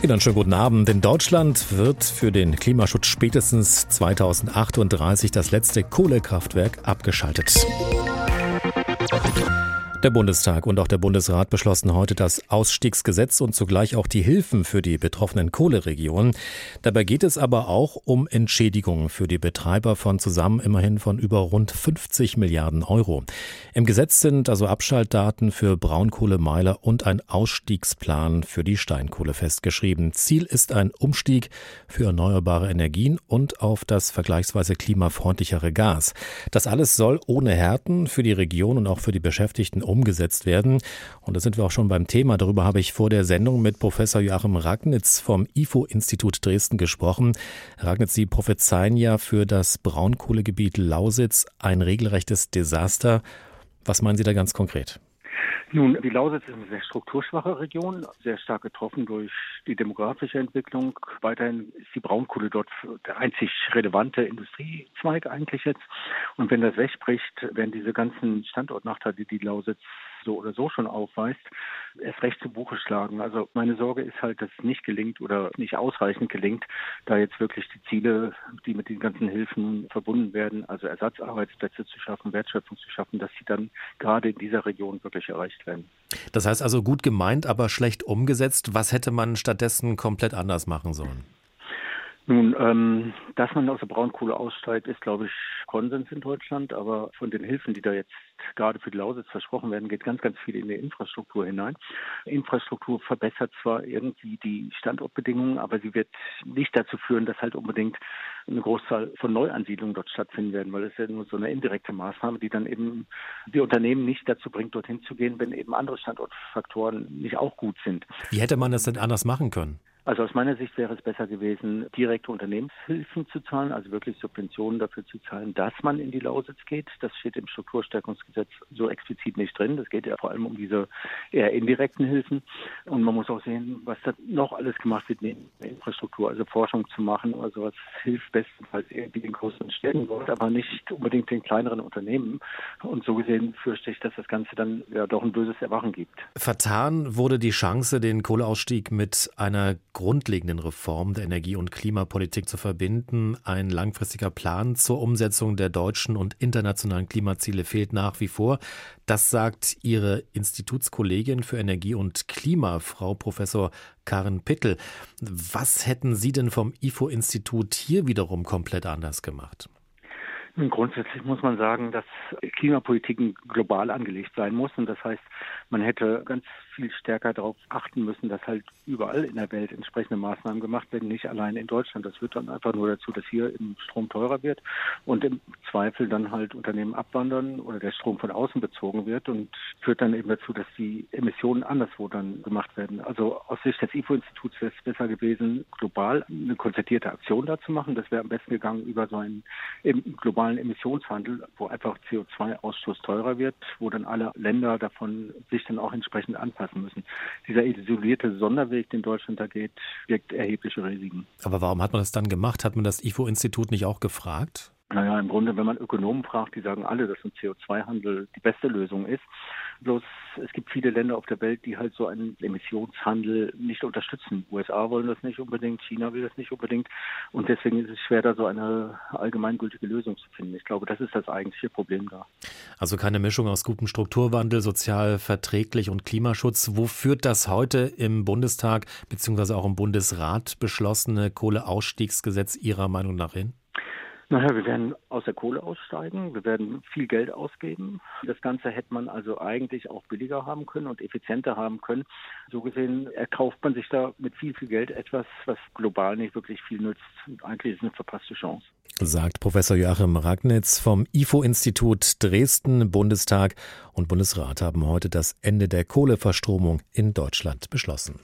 Dann schönen guten Abend. In Deutschland wird für den Klimaschutz spätestens 2038 das letzte Kohlekraftwerk abgeschaltet. Der Bundestag und auch der Bundesrat beschlossen heute das Ausstiegsgesetz und zugleich auch die Hilfen für die betroffenen Kohleregionen. Dabei geht es aber auch um Entschädigungen für die Betreiber von zusammen immerhin von über rund 50 Milliarden Euro. Im Gesetz sind also Abschaltdaten für Braunkohlemeiler und ein Ausstiegsplan für die Steinkohle festgeschrieben. Ziel ist ein Umstieg für erneuerbare Energien und auf das vergleichsweise klimafreundlichere Gas. Das alles soll ohne Härten für die Region und auch für die Beschäftigten umgesetzt werden. Und da sind wir auch schon beim Thema. Darüber habe ich vor der Sendung mit Professor Joachim Ragnitz vom IFO-Institut Dresden gesprochen. Ragnitz, Sie prophezeien ja für das Braunkohlegebiet Lausitz ein regelrechtes Desaster. Was meinen Sie da ganz konkret? Nun, die Lausitz ist eine sehr strukturschwache Region, sehr stark getroffen durch die demografische Entwicklung. Weiterhin ist die Braunkohle dort der einzig relevante Industriezweig eigentlich jetzt. Und wenn das wegbricht, werden diese ganzen Standortnachteile, die die Lausitz so oder so schon aufweist, erst recht zu Buche schlagen. Also meine Sorge ist halt, dass es nicht gelingt oder nicht ausreichend gelingt, da jetzt wirklich die Ziele, die mit den ganzen Hilfen verbunden werden, also Ersatzarbeitsplätze zu schaffen, Wertschöpfung zu schaffen, dass sie dann gerade in dieser Region wirklich erreicht werden. Das heißt also gut gemeint, aber schlecht umgesetzt. Was hätte man stattdessen komplett anders machen sollen? Nun, ähm, dass man aus der Braunkohle aussteigt, ist, glaube ich, Konsens in Deutschland. Aber von den Hilfen, die da jetzt gerade für die Lausitz versprochen werden, geht ganz, ganz viel in die Infrastruktur hinein. Infrastruktur verbessert zwar irgendwie die Standortbedingungen, aber sie wird nicht dazu führen, dass halt unbedingt eine Großzahl von Neuansiedlungen dort stattfinden werden, weil es ja nur so eine indirekte Maßnahme, die dann eben die Unternehmen nicht dazu bringt, dorthin zu gehen, wenn eben andere Standortfaktoren nicht auch gut sind. Wie hätte man das denn anders machen können? Also aus meiner Sicht wäre es besser gewesen, direkte Unternehmenshilfen zu zahlen, also wirklich Subventionen dafür zu zahlen, dass man in die Lausitz geht. Das steht im Strukturstärkungsgesetz so explizit nicht drin. Das geht ja vor allem um diese eher indirekten Hilfen. Und man muss auch sehen, was da noch alles gemacht wird neben der Infrastruktur, also Forschung zu machen oder sowas hilft bestenfalls irgendwie den größeren Städten aber nicht unbedingt den kleineren Unternehmen. Und so gesehen fürchte ich, dass das Ganze dann ja doch ein böses Erwachen gibt. Vertan wurde die Chance, den Kohleausstieg mit einer grundlegenden Reform der Energie- und Klimapolitik zu verbinden. Ein langfristiger Plan zur Umsetzung der deutschen und internationalen Klimaziele fehlt nach wie vor. Das sagt Ihre Institutskollegin für Energie und Klima, Frau Professor Karen Pittel. Was hätten Sie denn vom IFO-Institut hier wiederum komplett anders gemacht? Grundsätzlich muss man sagen, dass Klimapolitik global angelegt sein muss. Und das heißt, man hätte ganz viel stärker darauf achten müssen, dass halt überall in der Welt entsprechende Maßnahmen gemacht werden, nicht allein in Deutschland. Das führt dann einfach nur dazu, dass hier im Strom teurer wird und im Zweifel dann halt Unternehmen abwandern oder der Strom von außen bezogen wird und führt dann eben dazu, dass die Emissionen anderswo dann gemacht werden. Also aus Sicht des IFO-Instituts wäre es besser gewesen, global eine konzertierte Aktion da zu machen. Das wäre am besten gegangen über so einen globalen Emissionshandel, wo einfach CO2-Ausstoß teurer wird, wo dann alle Länder davon sich dann auch entsprechend anpassen müssen. Dieser isolierte Sonderweg, den Deutschland da geht, wirkt erhebliche Risiken. Aber warum hat man das dann gemacht? Hat man das IFO-Institut nicht auch gefragt? Naja, im Grunde, wenn man Ökonomen fragt, die sagen alle, dass ein CO2-Handel die beste Lösung ist. Bloß es gibt viele Länder auf der Welt, die halt so einen Emissionshandel nicht unterstützen. USA wollen das nicht unbedingt, China will das nicht unbedingt. Und deswegen ist es schwer, da so eine allgemeingültige Lösung zu finden. Ich glaube, das ist das eigentliche Problem da. Also keine Mischung aus gutem Strukturwandel, sozial verträglich und Klimaschutz. Wo führt das heute im Bundestag bzw. auch im Bundesrat beschlossene Kohleausstiegsgesetz Ihrer Meinung nach hin? Naja, wir werden aus der Kohle aussteigen, wir werden viel Geld ausgeben. Das Ganze hätte man also eigentlich auch billiger haben können und effizienter haben können. So gesehen erkauft man sich da mit viel, viel Geld etwas, was global nicht wirklich viel nützt. Eigentlich ist es eine verpasste Chance. Sagt Professor Joachim Ragnitz vom IFO-Institut Dresden. Bundestag und Bundesrat haben heute das Ende der Kohleverstromung in Deutschland beschlossen.